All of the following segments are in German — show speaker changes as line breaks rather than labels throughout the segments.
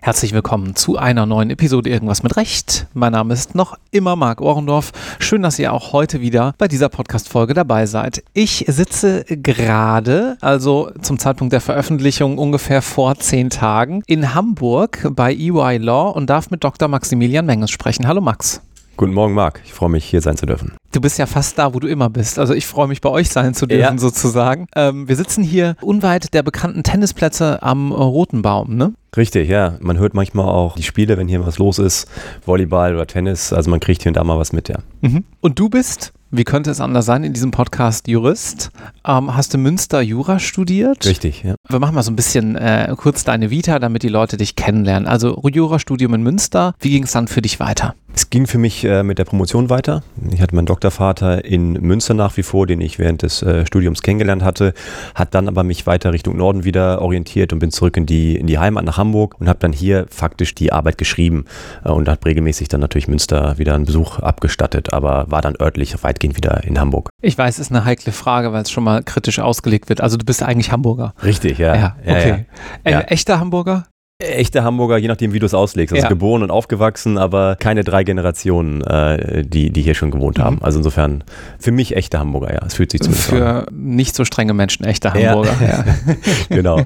Herzlich willkommen zu einer neuen Episode Irgendwas mit Recht. Mein Name ist noch immer Marc Ohrendorf. Schön, dass ihr auch heute wieder bei dieser Podcast-Folge dabei seid. Ich sitze gerade, also zum Zeitpunkt der Veröffentlichung ungefähr vor zehn Tagen, in Hamburg bei EY Law und darf mit Dr. Maximilian Menges sprechen. Hallo Max.
Guten Morgen, Marc. Ich freue mich, hier sein zu dürfen.
Du bist ja fast da, wo du immer bist. Also ich freue mich, bei euch sein zu dürfen, ja. sozusagen. Ähm, wir sitzen hier unweit der bekannten Tennisplätze am Roten Baum, ne?
Richtig, ja. Man hört manchmal auch die Spiele, wenn hier was los ist, Volleyball oder Tennis. Also man kriegt hier und da mal was mit, ja.
Mhm. Und du bist wie könnte es anders sein in diesem Podcast Jurist? Ähm, hast du Münster Jura studiert?
Richtig, ja.
Wir machen mal so ein bisschen äh, kurz deine Vita, damit die Leute dich kennenlernen. Also Jurastudium in Münster. Wie ging es dann für dich weiter?
Es ging für mich äh, mit der Promotion weiter. Ich hatte meinen Doktorvater in Münster nach wie vor, den ich während des äh, Studiums kennengelernt hatte, hat dann aber mich weiter Richtung Norden wieder orientiert und bin zurück in die, in die Heimat nach Hamburg und habe dann hier faktisch die Arbeit geschrieben äh, und habe regelmäßig dann natürlich Münster wieder einen Besuch abgestattet, aber war dann örtlich weitgehend wieder in Hamburg.
Ich weiß, ist eine heikle Frage, weil es schon mal kritisch ausgelegt wird. Also du bist eigentlich Hamburger.
Richtig, ja.
Ja, okay. Ja, ja. Ein echter Hamburger?
Echte Hamburger, je nachdem, wie du es auslegst. Also ja. geboren und aufgewachsen, aber keine drei Generationen, äh, die, die hier schon gewohnt haben. Mhm. Also insofern für mich echte Hamburger, ja. Es fühlt sich zumindest
Für an. nicht so strenge Menschen echte Hamburger, ja. ja.
genau.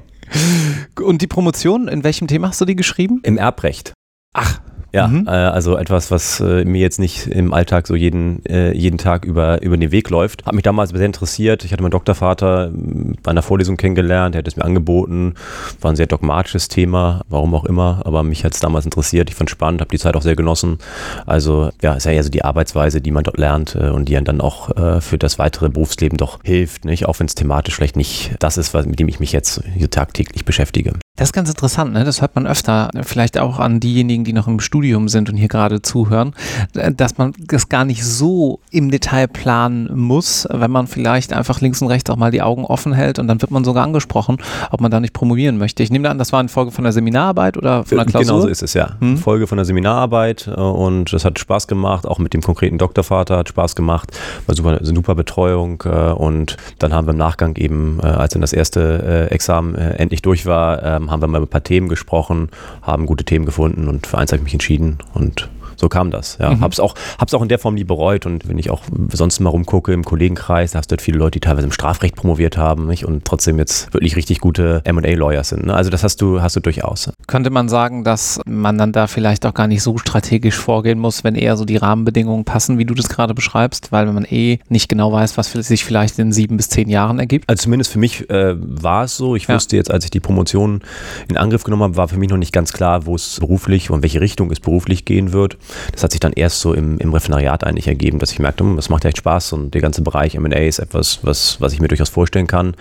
Und die Promotion, in welchem Thema hast du die geschrieben?
Im Erbrecht.
Ach,
ja, mhm. äh, also etwas, was äh, mir jetzt nicht im Alltag so jeden, äh, jeden Tag über, über den Weg läuft. Hat mich damals sehr interessiert. Ich hatte meinen Doktorvater hm, bei einer Vorlesung kennengelernt, er hat es mir angeboten. War ein sehr dogmatisches Thema, warum auch immer, aber mich hat es damals interessiert. Ich fand es spannend, habe die Zeit auch sehr genossen. Also ja, ist ja eher so die Arbeitsweise, die man dort lernt äh, und die dann auch äh, für das weitere Berufsleben doch hilft, nicht? auch wenn es thematisch vielleicht nicht das ist, was, mit dem ich mich jetzt hier tagtäglich beschäftige.
Das ist ganz interessant, ne? das hört man öfter, vielleicht auch an diejenigen, die noch im Studium sind und hier gerade zuhören, dass man das gar nicht so im Detail planen muss, wenn man vielleicht einfach links und rechts auch mal die Augen offen hält und dann wird man sogar angesprochen, ob man da nicht promovieren möchte. Ich nehme an, das war eine Folge von der Seminararbeit oder von der Klausur?
Genau so ist es, ja. Hm? Folge von der Seminararbeit äh, und das hat Spaß gemacht, auch mit dem konkreten Doktorvater hat Spaß gemacht, war super, super Betreuung äh, und dann haben wir im Nachgang eben, äh, als dann das erste Examen endlich durch war, haben wir mal über ein paar Themen gesprochen, haben gute Themen gefunden und für eins habe ich mich entschieden und so kam das. Ja. Mhm. Hab's auch, hab's auch in der Form nie bereut. Und wenn ich auch sonst mal rumgucke im Kollegenkreis, da hast du halt viele Leute, die teilweise im Strafrecht promoviert haben nicht? und trotzdem jetzt wirklich richtig gute MA-Lawyers sind. Ne? Also das hast du, hast du durchaus.
Könnte man sagen, dass man dann da vielleicht auch gar nicht so strategisch vorgehen muss, wenn eher so die Rahmenbedingungen passen, wie du das gerade beschreibst, weil man eh nicht genau weiß, was sich vielleicht in sieben bis zehn Jahren ergibt?
Also zumindest für mich äh, war es so. Ich ja. wusste jetzt, als ich die Promotion in Angriff genommen habe, war für mich noch nicht ganz klar, wo es beruflich und welche Richtung es beruflich gehen wird. Das hat sich dann erst so im, im Refinariat eigentlich ergeben, dass ich merkte, hm, das macht echt Spaß und der ganze Bereich M&A ist etwas, was, was ich mir durchaus vorstellen kann.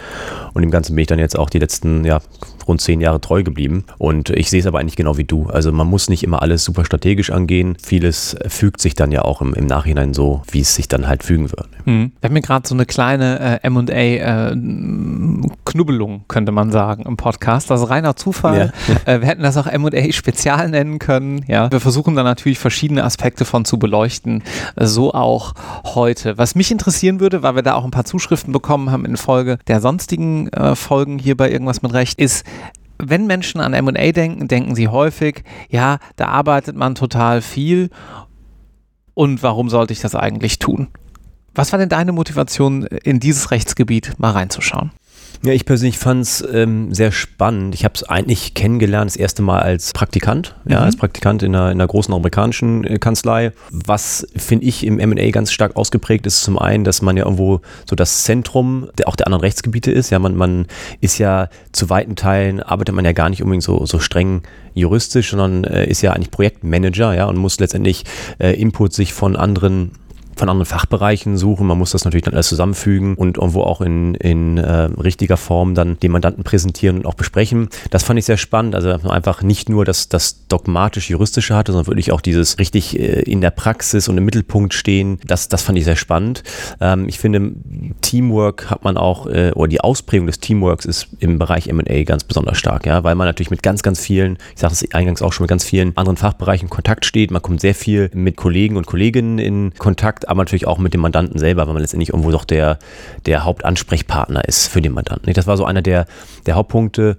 Und im Ganzen bin ich dann jetzt auch die letzten ja, rund zehn Jahre treu geblieben. Und ich sehe es aber eigentlich genau wie du. Also man muss nicht immer alles super strategisch angehen. Vieles fügt sich dann ja auch im, im Nachhinein so, wie es sich dann halt fügen wird.
Mhm. Wir haben mir gerade so eine kleine äh, MA-Knubbelung, äh, könnte man sagen, im Podcast. Das ist reiner Zufall. Ja. Äh, wir hätten das auch MA-Spezial nennen können. Ja. Wir versuchen dann natürlich verschiedene Aspekte von zu beleuchten. So auch heute. Was mich interessieren würde, weil wir da auch ein paar Zuschriften bekommen haben in Folge der sonstigen äh, Folgen hier bei Irgendwas mit Recht, ist, wenn Menschen an MA denken, denken sie häufig, ja, da arbeitet man total viel und warum sollte ich das eigentlich tun? Was war denn deine Motivation, in dieses Rechtsgebiet mal reinzuschauen?
Ja, ich persönlich fand es ähm, sehr spannend. Ich habe es eigentlich kennengelernt, das erste Mal als Praktikant, mhm. ja, als Praktikant in einer, in einer großen amerikanischen äh, Kanzlei. Was, finde ich, im M&A ganz stark ausgeprägt ist, zum einen, dass man ja irgendwo so das Zentrum der, auch der anderen Rechtsgebiete ist. Ja, man, man ist ja zu weiten Teilen, arbeitet man ja gar nicht unbedingt so, so streng juristisch, sondern äh, ist ja eigentlich Projektmanager, ja, und muss letztendlich äh, Input sich von anderen von anderen Fachbereichen suchen. Man muss das natürlich dann alles zusammenfügen und irgendwo auch in, in äh, richtiger Form dann den Mandanten präsentieren und auch besprechen. Das fand ich sehr spannend. Also einfach nicht nur das, das dogmatisch-juristische hatte, sondern wirklich auch dieses richtig äh, in der Praxis und im Mittelpunkt stehen. Das, das fand ich sehr spannend. Ähm, ich finde, Teamwork hat man auch, äh, oder die Ausprägung des Teamworks ist im Bereich M&A ganz besonders stark, ja, weil man natürlich mit ganz, ganz vielen, ich sage es eingangs auch schon, mit ganz vielen anderen Fachbereichen Kontakt steht. Man kommt sehr viel mit Kollegen und Kolleginnen in Kontakt, aber natürlich auch mit dem Mandanten selber, weil man letztendlich irgendwo doch der, der Hauptansprechpartner ist für den Mandanten. Das war so einer der, der Hauptpunkte.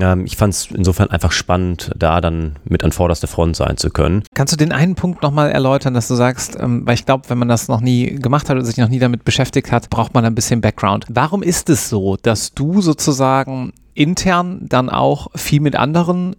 Ähm, ich fand es insofern einfach spannend, da dann mit an vorderster Front sein zu können.
Kannst du den einen Punkt nochmal erläutern, dass du sagst, ähm, weil ich glaube, wenn man das noch nie gemacht hat oder sich noch nie damit beschäftigt hat, braucht man ein bisschen Background. Warum ist es so, dass du sozusagen intern dann auch viel mit anderen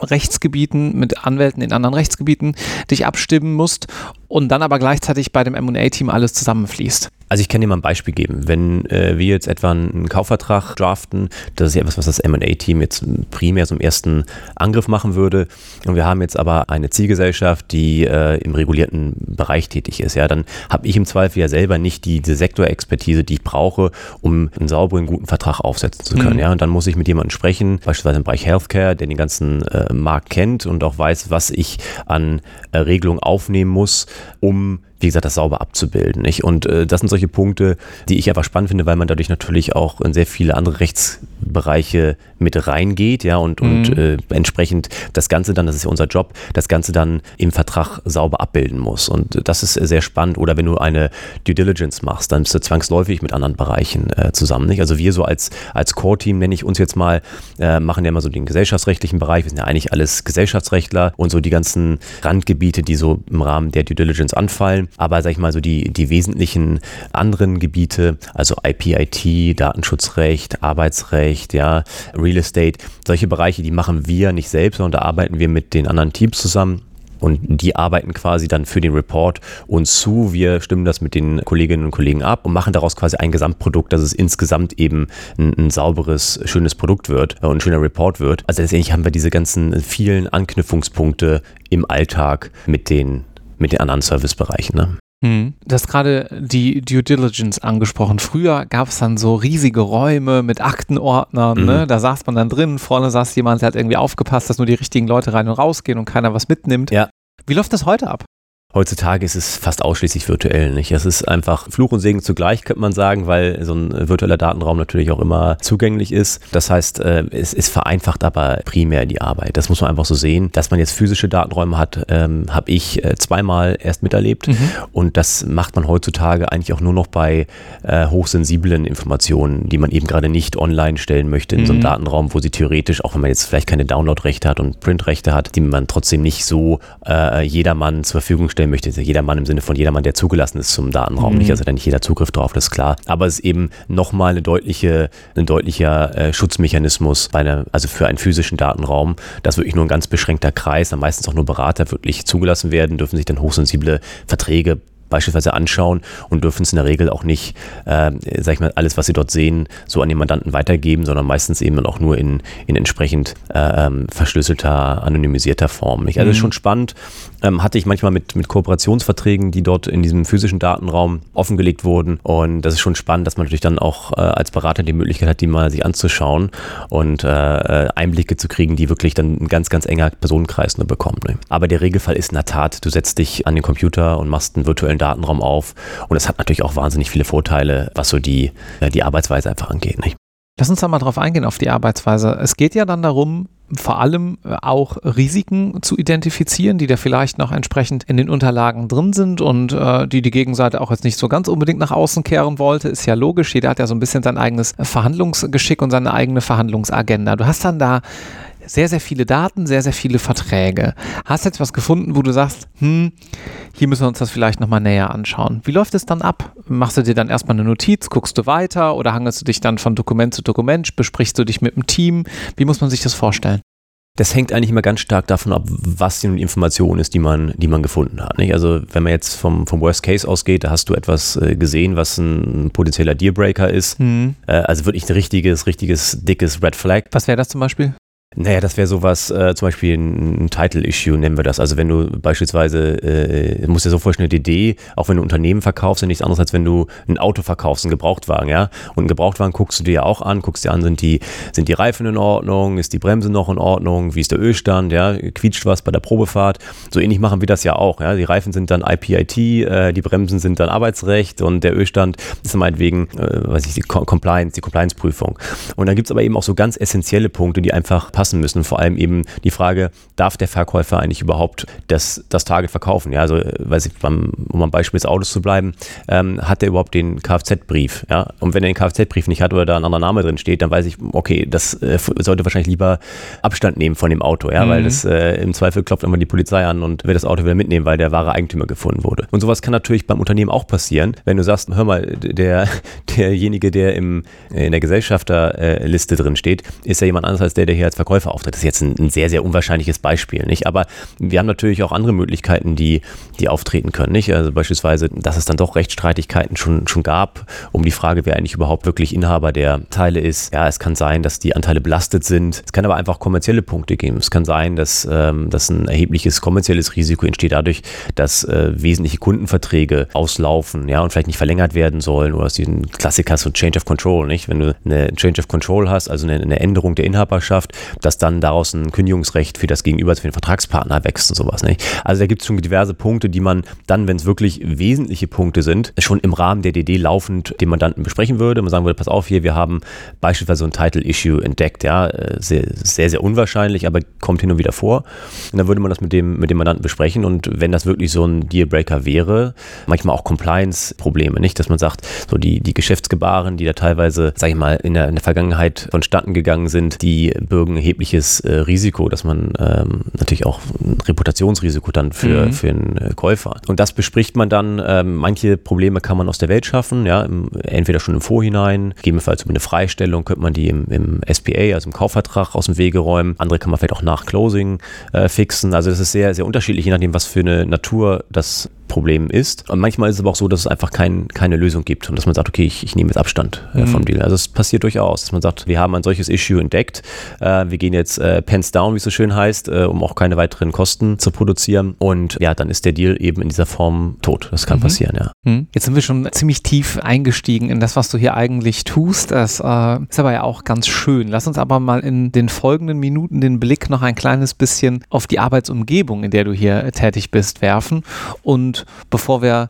Rechtsgebieten, mit Anwälten in anderen Rechtsgebieten dich abstimmen musst und dann aber gleichzeitig bei dem MA-Team alles zusammenfließt.
Also ich kann dir mal ein Beispiel geben. Wenn äh, wir jetzt etwa einen Kaufvertrag draften, das ist ja etwas, was das M&A-Team jetzt primär im ersten Angriff machen würde. Und wir haben jetzt aber eine Zielgesellschaft, die äh, im regulierten Bereich tätig ist. Ja, dann habe ich im Zweifel ja selber nicht die, diese Sektorexpertise, die ich brauche, um einen sauberen, guten Vertrag aufsetzen zu können. Mhm. Ja, und dann muss ich mit jemandem sprechen, beispielsweise im Bereich Healthcare, der den ganzen äh, Markt kennt und auch weiß, was ich an äh, Regelungen aufnehmen muss, um wie gesagt, das sauber abzubilden. Nicht? Und äh, das sind solche Punkte, die ich einfach spannend finde, weil man dadurch natürlich auch in sehr viele andere Rechtsbereiche mit reingeht, ja, und, mhm. und äh, entsprechend das Ganze dann, das ist ja unser Job, das Ganze dann im Vertrag sauber abbilden muss. Und das ist sehr spannend. Oder wenn du eine Due Diligence machst, dann bist du zwangsläufig mit anderen Bereichen äh, zusammen. Nicht? Also wir so als, als Core-Team, nenne ich uns jetzt mal, äh, machen ja immer so den gesellschaftsrechtlichen Bereich. Wir sind ja eigentlich alles Gesellschaftsrechtler und so die ganzen Randgebiete, die so im Rahmen der Due Diligence anfallen. Aber sag ich mal so die, die wesentlichen anderen Gebiete, also IP-IT, Datenschutzrecht, Arbeitsrecht, ja, Real Estate, solche Bereiche, die machen wir nicht selbst, sondern da arbeiten wir mit den anderen Teams zusammen. Und die arbeiten quasi dann für den Report uns zu. Wir stimmen das mit den Kolleginnen und Kollegen ab und machen daraus quasi ein Gesamtprodukt, dass es insgesamt eben ein, ein sauberes, schönes Produkt wird und ein schöner Report wird. Also letztendlich haben wir diese ganzen vielen Anknüpfungspunkte im Alltag mit den mit den anderen Servicebereichen. Ne?
Hm. Du hast gerade die Due Diligence angesprochen. Früher gab es dann so riesige Räume mit Aktenordnern. Mhm. Ne? Da saß man dann drin, vorne saß jemand, der hat irgendwie aufgepasst, dass nur die richtigen Leute rein und rausgehen und keiner was mitnimmt.
Ja.
Wie läuft das heute ab?
Heutzutage ist es fast ausschließlich virtuell, nicht? Es ist einfach Fluch und Segen zugleich, könnte man sagen, weil so ein virtueller Datenraum natürlich auch immer zugänglich ist. Das heißt, äh, es, es vereinfacht aber primär die Arbeit. Das muss man einfach so sehen. Dass man jetzt physische Datenräume hat, ähm, habe ich äh, zweimal erst miterlebt. Mhm. Und das macht man heutzutage eigentlich auch nur noch bei äh, hochsensiblen Informationen, die man eben gerade nicht online stellen möchte in mhm. so einem mhm. Datenraum, wo sie theoretisch, auch wenn man jetzt vielleicht keine Downloadrechte hat und Printrechte hat, die man trotzdem nicht so äh, jedermann zur Verfügung stellt darstellen möchte, ist ja jedermann im Sinne von jedermann, der zugelassen ist zum Datenraum, mhm. nicht, also da nicht jeder Zugriff drauf, das ist klar. Aber es ist eben nochmal eine deutliche, ein deutlicher äh, Schutzmechanismus bei einer, also für einen physischen Datenraum, dass wirklich nur ein ganz beschränkter Kreis, dann meistens auch nur Berater wirklich zugelassen werden, dürfen sich dann hochsensible Verträge beispielsweise anschauen und dürfen es in der Regel auch nicht, äh, sag ich mal, alles, was sie dort sehen, so an den Mandanten weitergeben, sondern meistens eben dann auch nur in, in entsprechend äh, verschlüsselter, anonymisierter Form. Nicht? Also mhm. ist schon spannend. Ähm, hatte ich manchmal mit, mit Kooperationsverträgen, die dort in diesem physischen Datenraum offengelegt wurden. Und das ist schon spannend, dass man natürlich dann auch äh, als Berater die Möglichkeit hat, die mal sich anzuschauen und äh, Einblicke zu kriegen, die wirklich dann ein ganz, ganz enger Personenkreis nur bekommt. Ne? Aber der Regelfall ist in der Tat, du setzt dich an den Computer und machst einen virtuellen Datenraum auf. Und es hat natürlich auch wahnsinnig viele Vorteile, was so die, äh, die Arbeitsweise einfach angeht. Nicht?
Lass uns da mal drauf eingehen, auf die Arbeitsweise. Es geht ja dann darum, vor allem äh, auch Risiken zu identifizieren, die da vielleicht noch entsprechend in den Unterlagen drin sind und äh, die die Gegenseite auch jetzt nicht so ganz unbedingt nach außen kehren wollte. Ist ja logisch. Jeder hat ja so ein bisschen sein eigenes Verhandlungsgeschick und seine eigene Verhandlungsagenda. Du hast dann da sehr, sehr viele Daten, sehr, sehr viele Verträge. Hast jetzt was gefunden, wo du sagst, hm, hier müssen wir uns das vielleicht nochmal näher anschauen. Wie läuft es dann ab? Machst du dir dann erstmal eine Notiz, guckst du weiter oder hangelst du dich dann von Dokument zu Dokument, besprichst du dich mit dem Team? Wie muss man sich das vorstellen?
Das hängt eigentlich immer ganz stark davon ab, was die Information ist, die man, die man gefunden hat. Nicht? Also wenn man jetzt vom, vom Worst Case ausgeht, da hast du etwas äh, gesehen, was ein potenzieller Dealbreaker ist. Mhm. Äh, also wirklich ein richtiges, richtiges, dickes Red Flag.
Was wäre das zum Beispiel?
Naja, das wäre sowas, äh, zum Beispiel ein, ein Title-Issue nennen wir das. Also wenn du beispielsweise, äh, musst dir so vorstellen, eine DD, auch wenn du Unternehmen verkaufst, ist nichts anderes, als wenn du ein Auto verkaufst, einen Gebrauchtwagen, ja. Und einen Gebrauchtwagen guckst du dir ja auch an, guckst dir an, sind die, sind die Reifen in Ordnung, ist die Bremse noch in Ordnung, wie ist der Ölstand, ja, quietscht was bei der Probefahrt. So ähnlich machen wir das ja auch, ja. Die Reifen sind dann IPIT, äh, die Bremsen sind dann Arbeitsrecht und der Ölstand ist meinetwegen, äh, weiß ich, die Compliance, die Compliance-Prüfung. Und dann gibt's aber eben auch so ganz essentielle Punkte, die einfach passen müssen. vor allem eben die Frage, darf der Verkäufer eigentlich überhaupt das, das Target verkaufen? Ja, also, weiß ich, beim, um am Beispiel des Autos zu bleiben, ähm, hat er überhaupt den Kfz-Brief? Ja, und wenn er den Kfz-Brief nicht hat oder da ein anderer Name drin steht, dann weiß ich, okay, das äh, sollte wahrscheinlich lieber Abstand nehmen von dem Auto, ja, mhm. weil das äh, im Zweifel klopft immer die Polizei an und will das Auto wieder mitnehmen, weil der wahre Eigentümer gefunden wurde. Und sowas kann natürlich beim Unternehmen auch passieren, wenn du sagst, hör mal, der, derjenige, der im, in der Gesellschafterliste drin steht, ist ja jemand anderes als der, der hier als Verkäufer auftritt. Das ist jetzt ein, ein sehr, sehr unwahrscheinliches Beispiel, nicht? Aber wir haben natürlich auch andere Möglichkeiten, die, die auftreten können, nicht? Also beispielsweise, dass es dann doch Rechtsstreitigkeiten schon, schon gab, um die Frage, wer eigentlich überhaupt wirklich Inhaber der Teile ist. Ja, es kann sein, dass die Anteile belastet sind. Es kann aber einfach kommerzielle Punkte geben. Es kann sein, dass, ähm, dass ein erhebliches kommerzielles Risiko entsteht dadurch, dass äh, wesentliche Kundenverträge auslaufen, ja, und vielleicht nicht verlängert werden sollen oder aus diesen Klassiker so Change of Control, nicht? Wenn du eine Change of Control hast, also eine, eine Änderung der Inhaberschaft, dass dann daraus ein Kündigungsrecht für das Gegenüber, für den Vertragspartner wächst und sowas, nicht? Also da gibt es schon diverse Punkte, die man dann, wenn es wirklich wesentliche Punkte sind, schon im Rahmen der DD laufend dem Mandanten besprechen würde. Man sagen würde, pass auf hier, wir haben beispielsweise so ein Title-Issue entdeckt, ja, äh, sehr, sehr, sehr unwahrscheinlich, aber kommt hin und wieder vor. Und dann würde man das mit dem, mit dem Mandanten besprechen und wenn das wirklich so ein Dealbreaker wäre, manchmal auch Compliance-Probleme, nicht? Dass man sagt, so die, die Geschäftsgebaren, die da teilweise, sag ich mal, in der, in der Vergangenheit vonstatten gegangen sind, die bürgen erhebliches äh, Risiko, dass man ähm, natürlich auch ein Reputationsrisiko dann für, mhm. für einen äh, Käufer. Und das bespricht man dann. Ähm, manche Probleme kann man aus der Welt schaffen, ja, im, entweder schon im Vorhinein, gegebenenfalls über eine Freistellung könnte man die im, im SPA, also im Kaufvertrag, aus dem Wege räumen. Andere kann man vielleicht auch nach Closing äh, fixen. Also das ist sehr, sehr unterschiedlich, je nachdem, was für eine Natur das Problem ist. Und manchmal ist es aber auch so, dass es einfach kein, keine Lösung gibt und dass man sagt, okay, ich, ich nehme jetzt Abstand äh, mhm. vom Deal. Also es passiert durchaus, dass man sagt, wir haben ein solches Issue entdeckt, äh, wir gehen jetzt äh, pens down, wie es so schön heißt, äh, um auch keine weiteren Kosten zu produzieren und ja, dann ist der Deal eben in dieser Form tot. Das kann mhm. passieren, ja.
Mhm. Jetzt sind wir schon ziemlich tief eingestiegen in das, was du hier eigentlich tust. Das äh, ist aber ja auch ganz schön. Lass uns aber mal in den folgenden Minuten den Blick noch ein kleines bisschen auf die Arbeitsumgebung, in der du hier tätig bist, werfen und bevor wir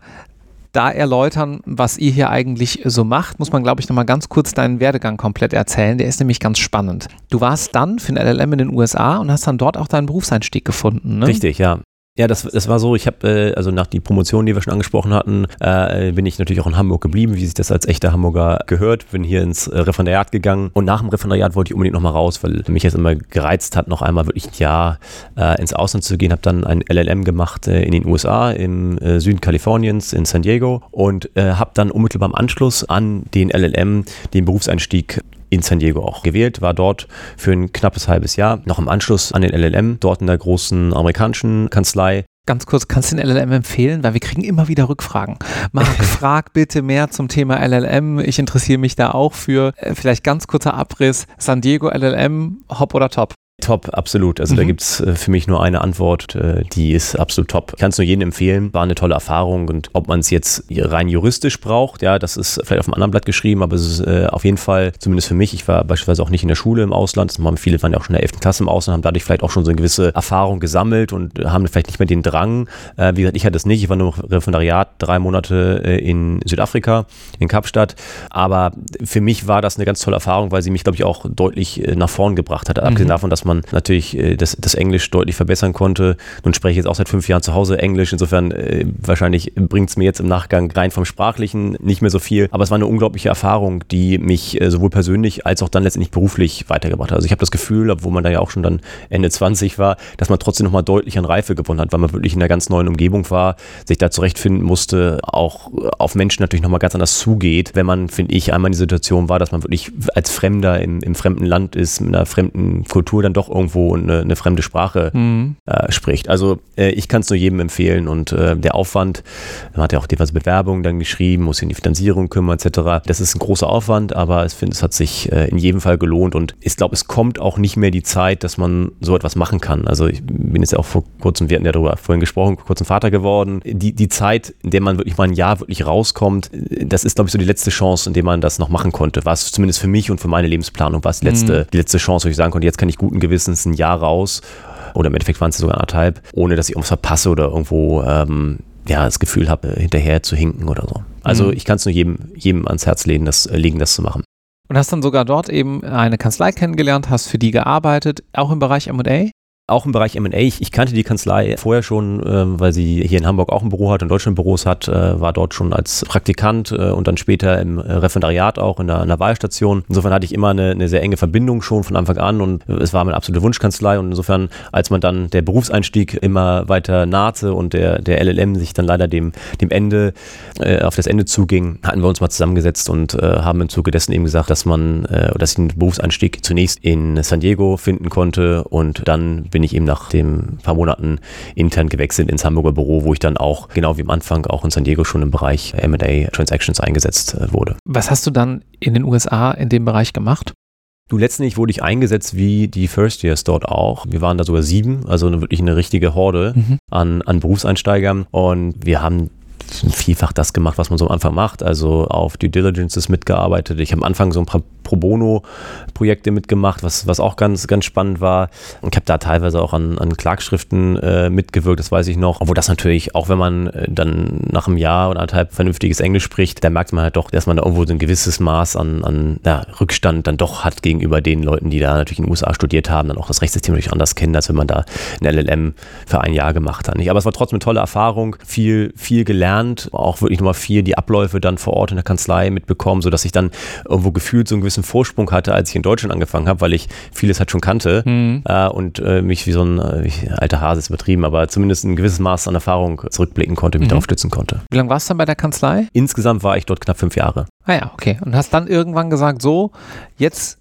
da erläutern, was ihr hier eigentlich so macht, muss man, glaube ich, nochmal ganz kurz deinen Werdegang komplett erzählen. Der ist nämlich ganz spannend. Du warst dann für ein LLM in den USA und hast dann dort auch deinen Berufseinstieg gefunden. Ne?
Richtig, ja. Ja, das, das war so, ich habe, äh, also nach die Promotion, die wir schon angesprochen hatten, äh, bin ich natürlich auch in Hamburg geblieben, wie sich das als echter Hamburger gehört, bin hier ins äh, Referendariat gegangen. Und nach dem Referendariat wollte ich unbedingt nochmal raus, weil mich jetzt immer gereizt hat, noch einmal wirklich ein Jahr äh, ins Ausland zu gehen, habe dann ein LLM gemacht äh, in den USA, im äh, Süden Kaliforniens, in San Diego. Und äh, habe dann unmittelbar im Anschluss an den LLM den Berufseinstieg in San Diego auch gewählt, war dort für ein knappes halbes Jahr, noch im Anschluss an den LLM, dort in der großen amerikanischen Kanzlei
Ganz kurz, kannst du den LLM empfehlen? Weil wir kriegen immer wieder Rückfragen. Marc, frag bitte mehr zum Thema LLM. Ich interessiere mich da auch für. Äh, vielleicht ganz kurzer Abriss. San Diego LLM, hopp oder top?
Top, absolut. Also mhm. da gibt es äh, für mich nur eine Antwort, äh, die ist absolut top. Ich kann es nur jedem empfehlen, war eine tolle Erfahrung und ob man es jetzt rein juristisch braucht, ja, das ist vielleicht auf einem anderen Blatt geschrieben, aber es ist äh, auf jeden Fall, zumindest für mich, ich war beispielsweise auch nicht in der Schule im Ausland, das haben viele waren ja auch schon in der 11. Klasse im Ausland, haben dadurch vielleicht auch schon so eine gewisse Erfahrung gesammelt und haben vielleicht nicht mehr den Drang. Äh, wie gesagt, ich hatte es nicht, ich war nur im Referendariat, drei Monate äh, in Südafrika, in Kapstadt, aber für mich war das eine ganz tolle Erfahrung, weil sie mich, glaube ich, auch deutlich nach vorn gebracht hat, mhm. abgesehen davon, dass man man natürlich äh, das, das Englisch deutlich verbessern konnte. Nun spreche ich jetzt auch seit fünf Jahren zu Hause Englisch, insofern äh, wahrscheinlich bringt es mir jetzt im Nachgang rein vom Sprachlichen nicht mehr so viel, aber es war eine unglaubliche Erfahrung, die mich äh, sowohl persönlich als auch dann letztendlich beruflich weitergebracht hat. Also ich habe das Gefühl, obwohl man da ja auch schon dann Ende 20 war, dass man trotzdem nochmal deutlich an Reife gewonnen hat, weil man wirklich in einer ganz neuen Umgebung war, sich da zurechtfinden musste, auch auf Menschen natürlich nochmal ganz anders zugeht, wenn man, finde ich, einmal in die Situation war, dass man wirklich als Fremder im, im fremden Land ist, mit einer fremden Kultur dann doch doch irgendwo eine, eine fremde Sprache mhm. äh, spricht. Also äh, ich kann es nur jedem empfehlen und äh, der Aufwand, man hat ja auch diverse Bewerbungen dann geschrieben, muss sich in die Finanzierung kümmern etc. Das ist ein großer Aufwand, aber ich finde, es hat sich äh, in jedem Fall gelohnt und ich glaube, es kommt auch nicht mehr die Zeit, dass man so etwas machen kann. Also ich bin jetzt ja auch vor kurzem, wir hatten ja darüber vorhin gesprochen, vor kurzem Vater geworden. Die, die Zeit, in der man wirklich mal ein Jahr wirklich rauskommt, das ist, glaube ich, so die letzte Chance, in der man das noch machen konnte. War es zumindest für mich und für meine Lebensplanung war es die letzte, mhm. die letzte Chance, wo ich sagen konnte, jetzt kann ich guten Gewissens ein Jahr raus oder im Endeffekt waren es sogar anderthalb, ohne dass ich irgendwas verpasse oder irgendwo ähm, ja, das Gefühl habe, hinterher zu hinken oder so. Also mhm. ich kann es nur jedem, jedem ans Herz legen das, äh, legen, das zu machen.
Und hast dann sogar dort eben eine Kanzlei kennengelernt, hast für die gearbeitet, auch im Bereich M&A?
Auch im Bereich M&A. Ich, ich, kannte die Kanzlei vorher schon, äh, weil sie hier in Hamburg auch ein Büro hat und Deutschland Büros hat, äh, war dort schon als Praktikant äh, und dann später im äh, Referendariat auch in der, Wahlstation. Insofern hatte ich immer eine, eine, sehr enge Verbindung schon von Anfang an und es war meine absolute Wunschkanzlei und insofern, als man dann der Berufseinstieg immer weiter nahte und der, der LLM sich dann leider dem, dem Ende, äh, auf das Ende zuging, hatten wir uns mal zusammengesetzt und äh, haben im Zuge dessen eben gesagt, dass man, dass ich den Berufseinstieg zunächst in San Diego finden konnte und dann bin ich eben nach den paar Monaten intern gewechselt ins Hamburger Büro, wo ich dann auch, genau wie am Anfang, auch in San Diego schon im Bereich M&A Transactions eingesetzt äh, wurde.
Was hast du dann in den USA in dem Bereich gemacht?
Du, letztendlich wurde ich eingesetzt wie die First Years dort auch. Wir waren da sogar sieben, also wirklich eine richtige Horde mhm. an, an Berufseinsteigern. Und wir haben vielfach das gemacht, was man so am Anfang macht. Also auf Due Diligences mitgearbeitet. Ich habe am Anfang so ein paar Pro Bono-Projekte mitgemacht, was, was auch ganz, ganz spannend war. Ich habe da teilweise auch an, an Klagschriften äh, mitgewirkt, das weiß ich noch. Obwohl das natürlich, auch wenn man äh, dann nach einem Jahr oder anderthalb vernünftiges Englisch spricht, da merkt man halt doch, dass man da irgendwo so ein gewisses Maß an, an ja, Rückstand dann doch hat gegenüber den Leuten, die da natürlich in den USA studiert haben, dann auch das Rechtssystem natürlich anders kennen, als wenn man da ein LLM für ein Jahr gemacht hat. Aber es war trotzdem eine tolle Erfahrung, viel, viel gelernt, auch wirklich nochmal viel die Abläufe dann vor Ort in der Kanzlei mitbekommen, sodass ich dann irgendwo gefühlt so einen gewissen Vorsprung hatte, als ich in Deutschland angefangen habe, weil ich vieles halt schon kannte mhm. äh, und äh, mich wie so ein äh, alter Hase ist übertrieben, aber zumindest ein gewisses Maß an Erfahrung zurückblicken konnte, mich mhm. darauf stützen konnte.
Wie lange warst du dann bei der Kanzlei?
Insgesamt war ich dort knapp fünf Jahre.
Ah ja, okay. Und hast dann irgendwann gesagt, so, jetzt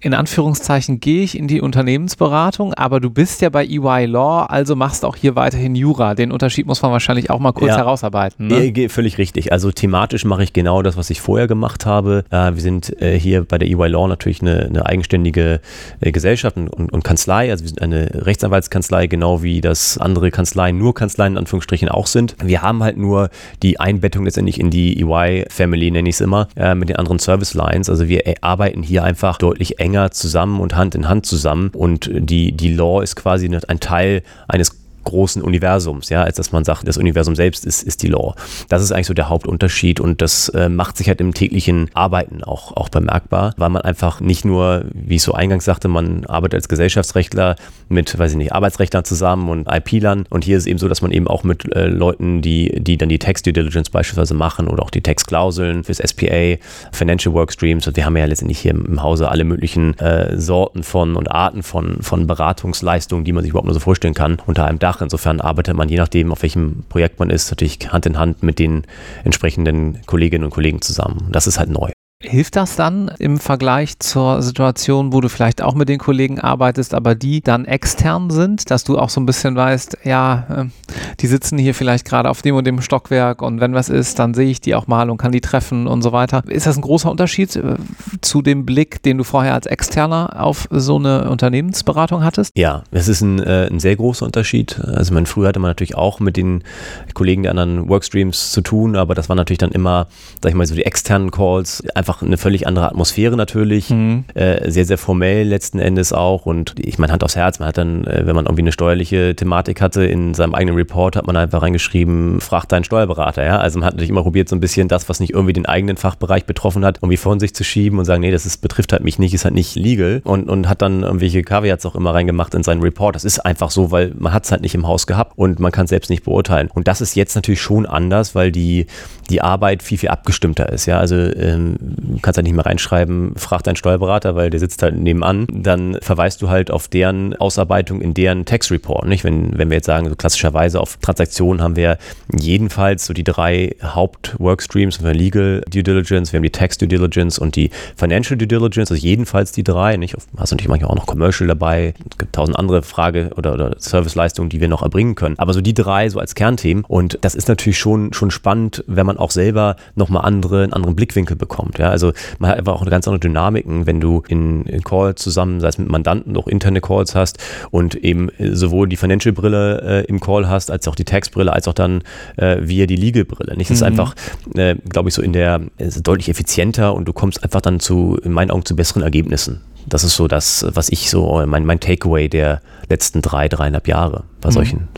in Anführungszeichen gehe ich in die Unternehmensberatung, aber du bist ja bei EY Law, also machst auch hier weiterhin Jura. Den Unterschied muss man wahrscheinlich auch mal kurz ja, herausarbeiten.
Ne? Völlig richtig. Also thematisch mache ich genau das, was ich vorher gemacht habe. Äh, wir sind äh, hier bei der EY Law natürlich eine, eine eigenständige äh, Gesellschaft und, und, Kanzlei. Also wir sind eine Rechtsanwaltskanzlei, genau wie das andere Kanzleien, nur Kanzleien in Anführungsstrichen auch sind. Wir haben halt nur die Einbettung letztendlich in die EY-Family, nenne ich es immer, mit den anderen Service Lines. Also wir arbeiten hier einfach deutlich enger zusammen und Hand in Hand zusammen. Und die, die Law ist quasi ein Teil eines großen Universums, ja, als dass man sagt, das Universum selbst ist, ist die Law. Das ist eigentlich so der Hauptunterschied und das äh, macht sich halt im täglichen Arbeiten auch, auch bemerkbar, weil man einfach nicht nur, wie ich so eingangs sagte, man arbeitet als Gesellschaftsrechtler mit, weiß ich nicht, Arbeitsrechtlern zusammen und IP-Lern und hier ist eben so, dass man eben auch mit äh, Leuten, die, die dann die Text Due Diligence beispielsweise machen oder auch die Textklauseln fürs SPA, Financial Workstreams und wir haben ja letztendlich hier im Hause alle möglichen äh, Sorten von und Arten von, von Beratungsleistungen, die man sich überhaupt nur so vorstellen kann, unter einem Dach Fach. Insofern arbeitet man, je nachdem, auf welchem Projekt man ist, natürlich Hand in Hand mit den entsprechenden Kolleginnen und Kollegen zusammen. Das ist halt neu.
Hilft das dann im Vergleich zur Situation, wo du vielleicht auch mit den Kollegen arbeitest, aber die dann extern sind, dass du auch so ein bisschen weißt, ja, ähm, die sitzen hier vielleicht gerade auf dem und dem Stockwerk und wenn was ist, dann sehe ich die auch mal und kann die treffen und so weiter. Ist das ein großer Unterschied äh, zu dem Blick, den du vorher als Externer auf so eine Unternehmensberatung hattest?
Ja, es ist ein, äh, ein sehr großer Unterschied. Also man früher hatte man natürlich auch mit den Kollegen der anderen Workstreams zu tun, aber das waren natürlich dann immer, sag ich mal, so die externen Calls, einfach einfach eine völlig andere Atmosphäre natürlich, mhm. äh, sehr, sehr formell letzten Endes auch. Und ich meine Hand aufs Herz, man hat dann, äh, wenn man irgendwie eine steuerliche Thematik hatte, in seinem eigenen Report hat man einfach reingeschrieben, frag deinen Steuerberater, ja, also man hat natürlich immer probiert so ein bisschen das, was nicht irgendwie den eigenen Fachbereich betroffen hat, irgendwie von sich zu schieben und sagen, nee, das ist, betrifft halt mich nicht, ist halt nicht legal. Und, und hat dann irgendwelche Caveats auch immer reingemacht in seinen Report, das ist einfach so, weil man hat es halt nicht im Haus gehabt und man kann es selbst nicht beurteilen. Und das ist jetzt natürlich schon anders, weil die, die Arbeit viel, viel abgestimmter ist, ja, also ähm, kannst halt nicht mehr reinschreiben, frag deinen Steuerberater, weil der sitzt halt nebenan, dann verweist du halt auf deren Ausarbeitung in deren Tax Report. Nicht? Wenn, wenn wir jetzt sagen, so klassischerweise auf Transaktionen haben wir jedenfalls so die drei Haupt-Workstreams, wir Legal Due Diligence, wir haben die Tax Due Diligence und die Financial Due Diligence, also jedenfalls die drei. Nicht? Hast natürlich manchmal auch noch Commercial dabei, es gibt tausend andere Frage- oder, oder Serviceleistungen, die wir noch erbringen können. Aber so die drei so als Kernthemen und das ist natürlich schon, schon spannend, wenn man auch selber nochmal andere, einen anderen Blickwinkel bekommt. Ja? Also man hat einfach auch eine ganz andere Dynamiken, wenn du in, in Call zusammen, sei es mit Mandanten, auch interne Calls hast und eben sowohl die Financial-Brille äh, im Call hast, als auch die Tax-Brille, als auch dann äh, via die Legal-Brille. Nicht? Das mhm. ist einfach, äh, glaube ich, so in der, deutlich effizienter und du kommst einfach dann zu, in meinen Augen, zu besseren Ergebnissen. Das ist so das, was ich so, mein, mein Takeaway der letzten drei, dreieinhalb Jahre bei mhm. solchen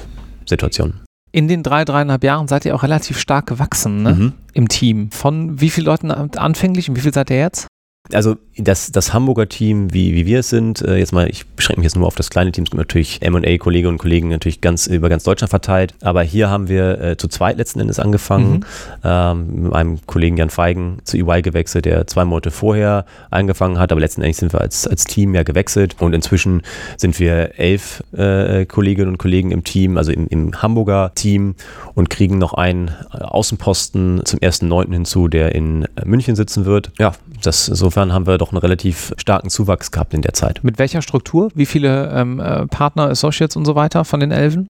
Situationen.
In den drei, dreieinhalb Jahren seid ihr auch relativ stark gewachsen ne? Mhm. im Team. Von wie vielen Leuten anfänglich und wie viel seid ihr jetzt?
Also das, das Hamburger Team, wie, wie wir es sind, äh, jetzt mal, ich beschränke mich jetzt nur auf das kleine Team, es gibt natürlich M&A-Kolleginnen und Kollegen natürlich ganz über ganz Deutschland verteilt, aber hier haben wir äh, zu zweit letzten Endes angefangen, mhm. ähm, mit einem Kollegen Jan Feigen zu EY gewechselt, der zwei Monate vorher angefangen hat, aber letzten Endes sind wir als, als Team ja gewechselt und inzwischen sind wir elf äh, Kolleginnen und Kollegen im Team, also im, im Hamburger Team und kriegen noch einen Außenposten zum 1.9. hinzu, der in München sitzen wird. Ja, das insofern haben wir doch einen relativ starken Zuwachs gehabt in der Zeit.
Mit welcher Struktur? Wie viele ähm, äh, Partner, Associates und so weiter von den Elfen?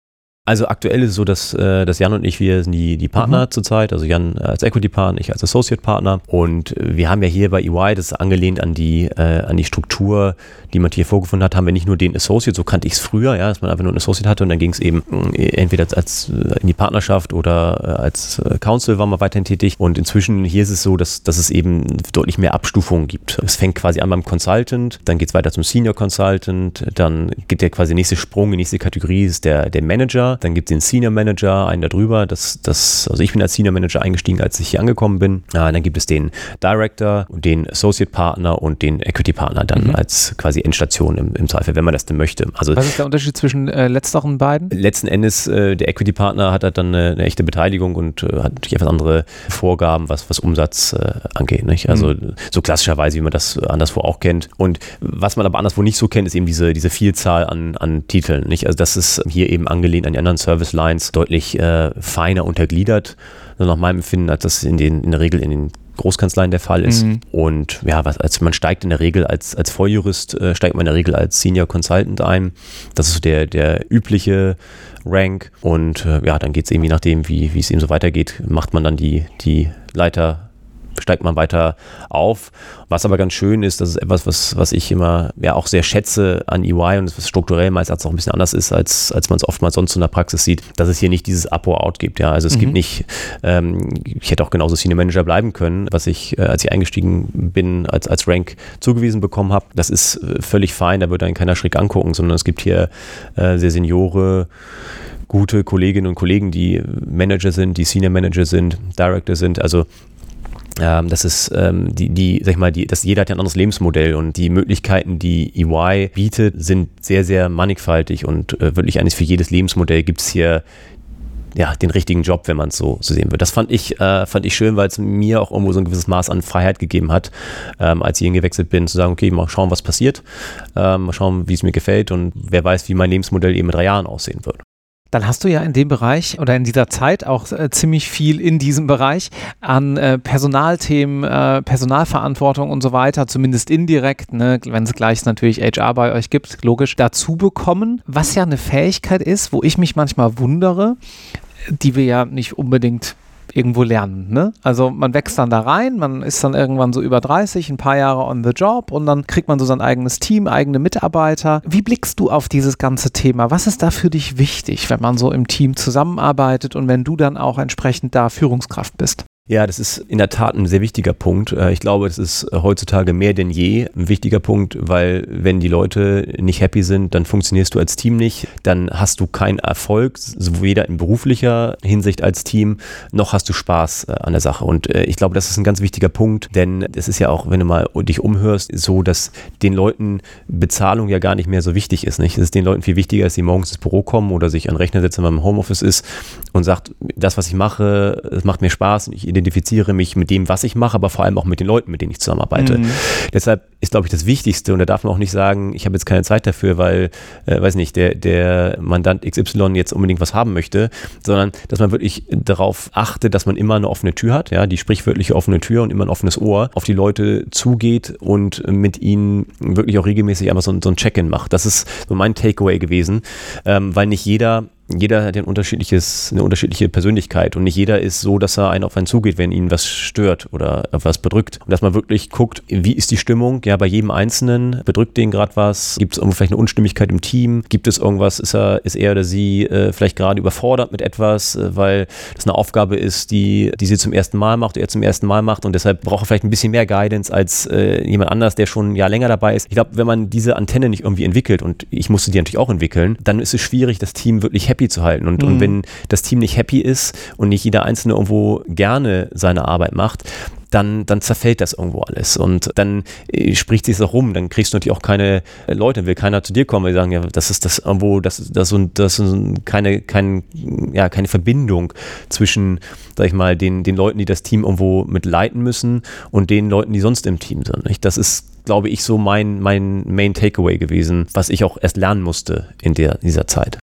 Also aktuell ist es so, dass, äh, dass Jan und ich, wir sind die, die Partner mhm. zurzeit, also Jan als Equity-Partner, ich als Associate-Partner. Und wir haben ja hier bei EY, das ist angelehnt an die, äh, an die Struktur, die man hier vorgefunden hat, haben wir nicht nur den Associate, so kannte ich es früher, ja, dass man einfach nur einen Associate hatte und dann ging es eben äh, entweder als, als, in die Partnerschaft oder als Council war man weiterhin tätig. Und inzwischen hier ist es so, dass, dass es eben deutlich mehr Abstufungen gibt. Es fängt quasi an beim Consultant, dann geht es weiter zum Senior Consultant, dann geht der quasi nächste Sprung, die nächste Kategorie ist der, der Manager dann gibt es den Senior Manager, einen darüber. Das, das, also ich bin als Senior Manager eingestiegen, als ich hier angekommen bin. Äh, dann gibt es den Director, den Associate Partner und den Equity Partner dann mhm. als quasi Endstation im, im Zweifel, wenn man das denn möchte.
Also, Was ist der Unterschied zwischen äh, letzteren beiden?
Letzten Endes, äh, der Equity Partner hat halt dann eine, eine echte Beteiligung und äh, hat natürlich etwas andere Vorgaben, was, was Umsatz äh, angeht. Nicht? Also mhm. so klassischerweise, wie man das anderswo auch kennt. Und was man aber anderswo nicht so kennt, ist eben diese, diese Vielzahl an, an Titeln. Nicht? Also das ist hier eben angelehnt an die anderen Service Lines deutlich äh, feiner untergliedert, nach meinem Empfinden, als das in, den, in der Regel in den Großkanzleien der Fall ist. Mhm. Und ja, was, als man steigt in der Regel als, als Volljurist, äh, steigt man in der Regel als Senior Consultant ein. Das ist der, der übliche Rank. Und äh, ja, dann geht es eben je nachdem, wie, wie es eben so weitergeht, macht man dann die, die Leiter steigt man weiter auf. Was aber ganz schön ist, das ist etwas, was, was ich immer ja auch sehr schätze an EY und was strukturell meistens auch ein bisschen anders ist, als, als man es oftmals sonst in der Praxis sieht, dass es hier nicht dieses Up-or-Out gibt. Ja, also es mhm. gibt nicht, ähm, ich hätte auch genauso Senior Manager bleiben können, was ich, äh, als ich eingestiegen bin, als, als Rank zugewiesen bekommen habe. Das ist äh, völlig fein, da wird einen keiner schräg angucken, sondern es gibt hier äh, sehr Seniore, gute Kolleginnen und Kollegen, die Manager sind, die Senior Manager sind, Director sind. Also ähm, das ist ähm, die, die, sag ich mal, die, das, jeder hat ja ein anderes Lebensmodell und die Möglichkeiten, die EY bietet, sind sehr, sehr mannigfaltig und äh, wirklich eigentlich für jedes Lebensmodell gibt es hier ja, den richtigen Job, wenn man es so, so sehen würde. Das fand ich, äh, fand ich schön, weil es mir auch irgendwo so ein gewisses Maß an Freiheit gegeben hat, ähm, als ich hingewechselt bin, zu sagen, okay, mal schauen, was passiert, ähm, mal schauen, wie es mir gefällt und wer weiß, wie mein Lebensmodell eben in drei Jahren aussehen wird.
Dann hast du ja in dem Bereich oder in dieser Zeit auch äh, ziemlich viel in diesem Bereich an äh, Personalthemen, äh, Personalverantwortung und so weiter, zumindest indirekt, ne, wenn es gleich natürlich HR bei euch gibt, logisch, dazu bekommen, was ja eine Fähigkeit ist, wo ich mich manchmal wundere, die wir ja nicht unbedingt irgendwo lernen. Ne? Also man wächst dann da rein, man ist dann irgendwann so über 30, ein paar Jahre on the job und dann kriegt man so sein eigenes Team, eigene Mitarbeiter. Wie blickst du auf dieses ganze Thema? Was ist da für dich wichtig, wenn man so im Team zusammenarbeitet und wenn du dann auch entsprechend da Führungskraft bist?
Ja, das ist in der Tat ein sehr wichtiger Punkt. Äh, ich glaube, das ist heutzutage mehr denn je ein wichtiger Punkt, weil wenn die Leute nicht happy sind, dann funktionierst du als Team nicht, dann hast du keinen Erfolg, weder in beruflicher Hinsicht als Team, noch hast du Spaß äh, an der Sache. Und äh, ich glaube, das ist ein ganz wichtiger Punkt, denn es ist ja auch, wenn du mal dich umhörst, so, dass den Leuten Bezahlung ja gar nicht mehr so wichtig ist. Nicht? Es ist den Leuten viel wichtiger, dass sie morgens ins Büro kommen oder sich an den Rechner setzen, wenn man im Homeoffice ist und sagt, das, was ich mache, es macht mir Spaß und ich identifiziere mich mit dem, was ich mache, aber vor allem auch mit den Leuten, mit denen ich zusammenarbeite. Mhm. Deshalb ist, glaube ich, das Wichtigste und da darf man auch nicht sagen, ich habe jetzt keine Zeit dafür, weil, äh, weiß nicht, der, der Mandant XY jetzt unbedingt was haben möchte, sondern dass man wirklich darauf achtet, dass man immer eine offene Tür hat, ja, die sprichwörtliche offene Tür und immer ein offenes Ohr auf die Leute zugeht und mit ihnen wirklich auch regelmäßig einfach so, so ein Check-in macht. Das ist so mein Takeaway gewesen, ähm, weil nicht jeder jeder hat ein unterschiedliches, eine unterschiedliche Persönlichkeit und nicht jeder ist so, dass er einen auf einen zugeht, wenn ihn was stört oder was bedrückt. Und dass man wirklich guckt, wie ist die Stimmung? Ja, bei jedem Einzelnen bedrückt den gerade was? Gibt es irgendwo vielleicht eine Unstimmigkeit im Team? Gibt es irgendwas? Ist er, ist er oder sie äh, vielleicht gerade überfordert mit etwas, äh, weil das eine Aufgabe ist, die, die sie zum ersten Mal macht, er zum ersten Mal macht und deshalb braucht er vielleicht ein bisschen mehr Guidance als äh, jemand anders, der schon Jahr länger dabei ist. Ich glaube, wenn man diese Antenne nicht irgendwie entwickelt und ich musste die natürlich auch entwickeln, dann ist es schwierig, das Team wirklich happy happy zu halten. Und, mhm. und wenn das Team nicht happy ist und nicht jeder Einzelne irgendwo gerne seine Arbeit macht, dann, dann zerfällt das irgendwo alles. Und dann äh, spricht sich das rum. Dann kriegst du natürlich auch keine äh, Leute, will keiner zu dir kommen, weil die sagen, ja, das ist das irgendwo, das, das, und, das ist keine, kein, ja, keine Verbindung zwischen, sag ich mal, den, den Leuten, die das Team irgendwo mit leiten müssen und den Leuten, die sonst im Team sind. Nicht? Das ist, glaube ich, so mein, mein Main Takeaway gewesen, was ich auch erst lernen musste in der, dieser Zeit.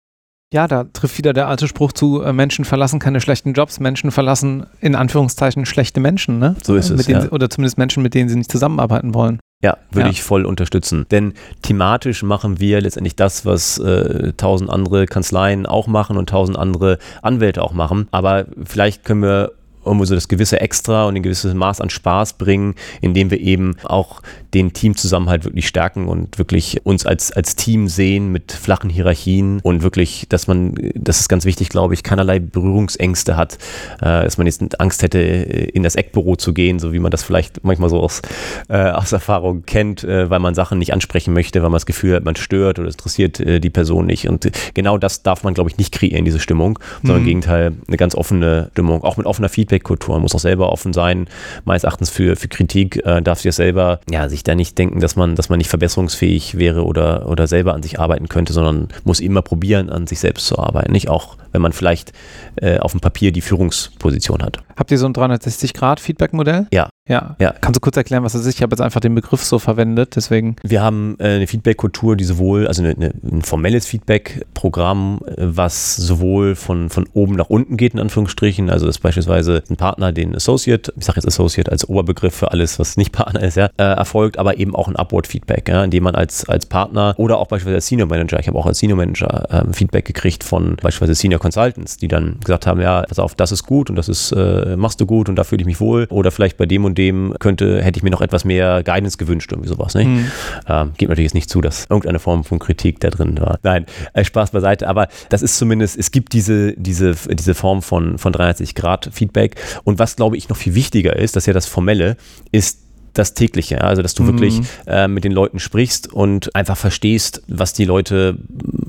Ja, da trifft wieder der alte Spruch zu, äh, Menschen verlassen keine schlechten Jobs, Menschen verlassen in Anführungszeichen schlechte Menschen, ne?
So ist es.
Ja. Sie, oder zumindest Menschen, mit denen sie nicht zusammenarbeiten wollen.
Ja, würde ja. ich voll unterstützen. Denn thematisch machen wir letztendlich das, was äh, tausend andere Kanzleien auch machen und tausend andere Anwälte auch machen. Aber vielleicht können wir irgendwo so das gewisse Extra und ein gewisses Maß an Spaß bringen, indem wir eben auch den Teamzusammenhalt wirklich stärken und wirklich uns als, als Team sehen mit flachen Hierarchien und wirklich, dass man, das ist ganz wichtig, glaube ich, keinerlei Berührungsängste hat, äh, dass man jetzt Angst hätte, in das Eckbüro zu gehen, so wie man das vielleicht manchmal so aus, äh, aus Erfahrung kennt, äh, weil man Sachen nicht ansprechen möchte, weil man das Gefühl hat, man stört oder es interessiert die Person nicht. Und genau das darf man, glaube ich, nicht kreieren, diese Stimmung, sondern mhm. im Gegenteil eine ganz offene Stimmung, auch mit offener Feedback-Kultur. Man muss auch selber offen sein, meines Erachtens für, für Kritik, äh, darf sich das selber, ja, sich da nicht denken, dass man, dass man nicht verbesserungsfähig wäre oder, oder selber an sich arbeiten könnte, sondern muss immer probieren, an sich selbst zu arbeiten. Nicht auch, wenn man vielleicht äh, auf dem Papier die Führungsposition hat.
Habt ihr so ein 360-Grad-Feedback-Modell?
Ja.
Ja. ja. Kannst du kurz erklären, was das ist? Ich habe jetzt einfach den Begriff so verwendet, deswegen.
Wir haben äh, eine Feedback-Kultur, die sowohl, also eine, eine, ein formelles Feedback-Programm, äh, was sowohl von, von oben nach unten geht, in Anführungsstrichen. Also das ist beispielsweise ein Partner, den Associate, ich sage jetzt Associate als Oberbegriff für alles, was nicht Partner ist, ja, äh, erfolgt, aber eben auch ein Upward-Feedback, ja, indem man als, als Partner oder auch beispielsweise als Senior Manager, ich habe auch als Senior Manager ähm, Feedback gekriegt von beispielsweise Senior Consultants, die dann gesagt haben, ja, pass auf, das ist gut und das ist, äh, machst du gut und da fühle ich mich wohl. Oder vielleicht bei dem und dem könnte, hätte ich mir noch etwas mehr Guidance gewünscht, irgendwie sowas. Nicht? Mhm. Ähm, geht natürlich jetzt nicht zu, dass irgendeine Form von Kritik da drin war. Nein, äh, Spaß beiseite. Aber das ist zumindest, es gibt diese, diese, diese Form von, von 360 Grad Feedback. Und was, glaube ich, noch viel wichtiger ist, das ist ja das Formelle, ist das tägliche. Also, dass du mhm. wirklich äh, mit den Leuten sprichst und einfach verstehst, was die Leute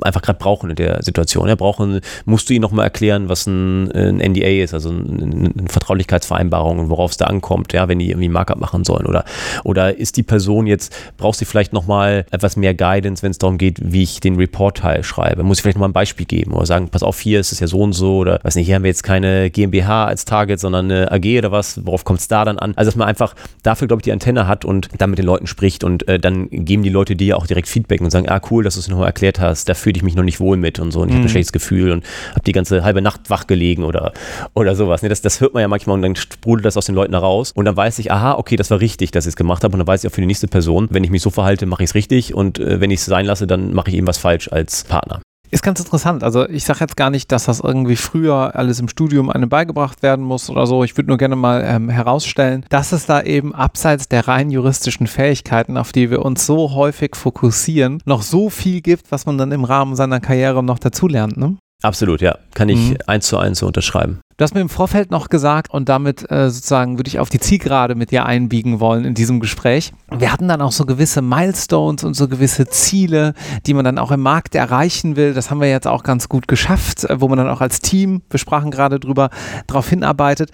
einfach gerade brauchen in der Situation. Ja, brauchen, musst du ihnen nochmal erklären, was ein, ein, NDA ist, also eine, eine Vertraulichkeitsvereinbarung und worauf es da ankommt, ja, wenn die irgendwie Markup machen sollen. Oder, oder ist die Person jetzt, brauchst du vielleicht nochmal etwas mehr Guidance, wenn es darum geht, wie ich den Report-Teil schreibe? Muss ich vielleicht nochmal ein Beispiel geben oder sagen, pass auf, hier ist es ja so und so oder weiß nicht, hier haben wir jetzt keine GmbH als Target, sondern eine AG oder was, worauf kommt es da dann an? Also, dass man einfach dafür, glaube ich, die Antenne hat und dann mit den Leuten spricht und äh, dann geben die Leute dir auch direkt Feedback und sagen, ah cool, dass du es nochmal erklärt hast, da fühle ich mich noch nicht wohl mit und so und ich mhm. habe ein schlechtes Gefühl und habe die ganze halbe Nacht wach gelegen oder, oder sowas. Nee, das, das hört man ja manchmal und dann sprudelt das aus den Leuten heraus und dann weiß ich, aha, okay, das war richtig, dass ich es gemacht habe und dann weiß ich auch für die nächste Person, wenn ich mich so verhalte, mache ich es richtig und äh, wenn ich es sein lasse, dann mache ich eben was falsch als Partner.
Ist ganz interessant. Also ich sage jetzt gar nicht, dass das irgendwie früher alles im Studium einem beigebracht werden muss oder so. Ich würde nur gerne mal ähm, herausstellen, dass es da eben abseits der rein juristischen Fähigkeiten, auf die wir uns so häufig fokussieren, noch so viel gibt, was man dann im Rahmen seiner Karriere noch dazulernt. Ne?
Absolut, ja. Kann ich mhm. eins zu eins so unterschreiben.
Du hast mir im Vorfeld noch gesagt, und damit äh, sozusagen würde ich auf die Zielgerade mit dir einbiegen wollen in diesem Gespräch. Wir hatten dann auch so gewisse Milestones und so gewisse Ziele, die man dann auch im Markt erreichen will. Das haben wir jetzt auch ganz gut geschafft, äh, wo man dann auch als Team, wir sprachen gerade drüber, darauf hinarbeitet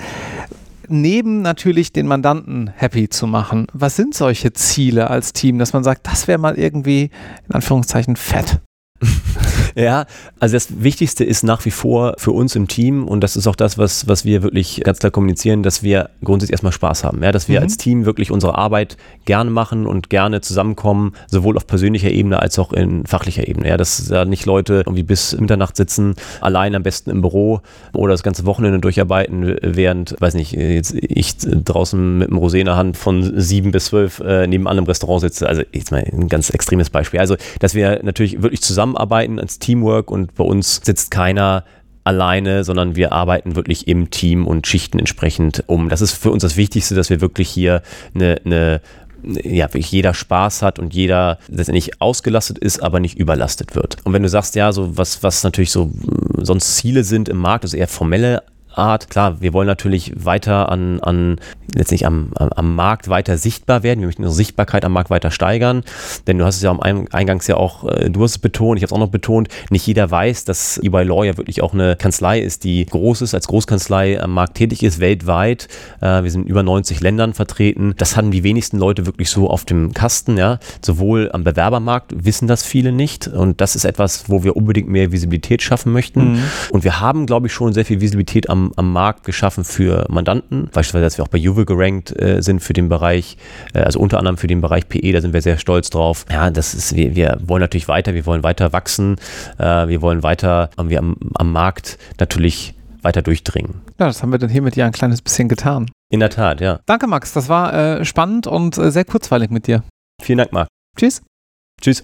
neben natürlich den Mandanten happy zu machen, was sind solche Ziele als Team, dass man sagt, das wäre mal irgendwie in Anführungszeichen fett?
ja, also das Wichtigste ist nach wie vor für uns im Team und das ist auch das, was, was wir wirklich ganz klar kommunizieren, dass wir grundsätzlich erstmal Spaß haben. Ja, dass wir mhm. als Team wirklich unsere Arbeit gerne machen und gerne zusammenkommen, sowohl auf persönlicher Ebene als auch in fachlicher Ebene. Ja, dass da nicht Leute irgendwie bis Mitternacht sitzen, allein am besten im Büro oder das ganze Wochenende durcharbeiten, während, weiß nicht, jetzt ich draußen mit einem Rosé in der Hand von sieben bis zwölf äh, nebenan im Restaurant sitze. Also jetzt mal ein ganz extremes Beispiel. Also, dass wir natürlich wirklich zusammenarbeiten als Teamwork und bei uns sitzt keiner alleine, sondern wir arbeiten wirklich im Team und Schichten entsprechend um. Das ist für uns das Wichtigste, dass wir wirklich hier eine, eine ja, jeder Spaß hat und jeder letztendlich ausgelastet ist, aber nicht überlastet wird. Und wenn du sagst, ja, so was, was natürlich so sonst Ziele sind im Markt, also eher formelle Art. Klar, wir wollen natürlich weiter an, an letztlich am, am, am Markt weiter sichtbar werden. Wir möchten unsere Sichtbarkeit am Markt weiter steigern. Denn du hast es ja am Eingangs ja auch, äh, du hast es betont, ich habe es auch noch betont, nicht jeder weiß, dass EY Law ja wirklich auch eine Kanzlei ist, die groß ist, als Großkanzlei am Markt tätig ist, weltweit. Äh, wir sind in über 90 Ländern vertreten. Das hatten die wenigsten Leute wirklich so auf dem Kasten. Ja. Sowohl am Bewerbermarkt wissen das viele nicht. Und das ist etwas, wo wir unbedingt mehr Visibilität schaffen möchten. Mhm. Und wir haben, glaube ich, schon sehr viel Visibilität am, am Markt geschaffen für Mandanten. Beispielsweise, dass wir auch bei Juve gerankt äh, sind für den Bereich, äh, also unter anderem für den Bereich PE, da sind wir sehr stolz drauf. Ja, das ist, wir, wir wollen natürlich weiter, wir wollen weiter wachsen, äh, wir wollen weiter, wir am, am Markt natürlich weiter durchdringen.
Ja, das haben wir dann hier mit dir ein kleines bisschen getan.
In der Tat, ja.
Danke, Max. Das war äh, spannend und äh, sehr kurzweilig mit dir.
Vielen Dank, Marc.
Tschüss.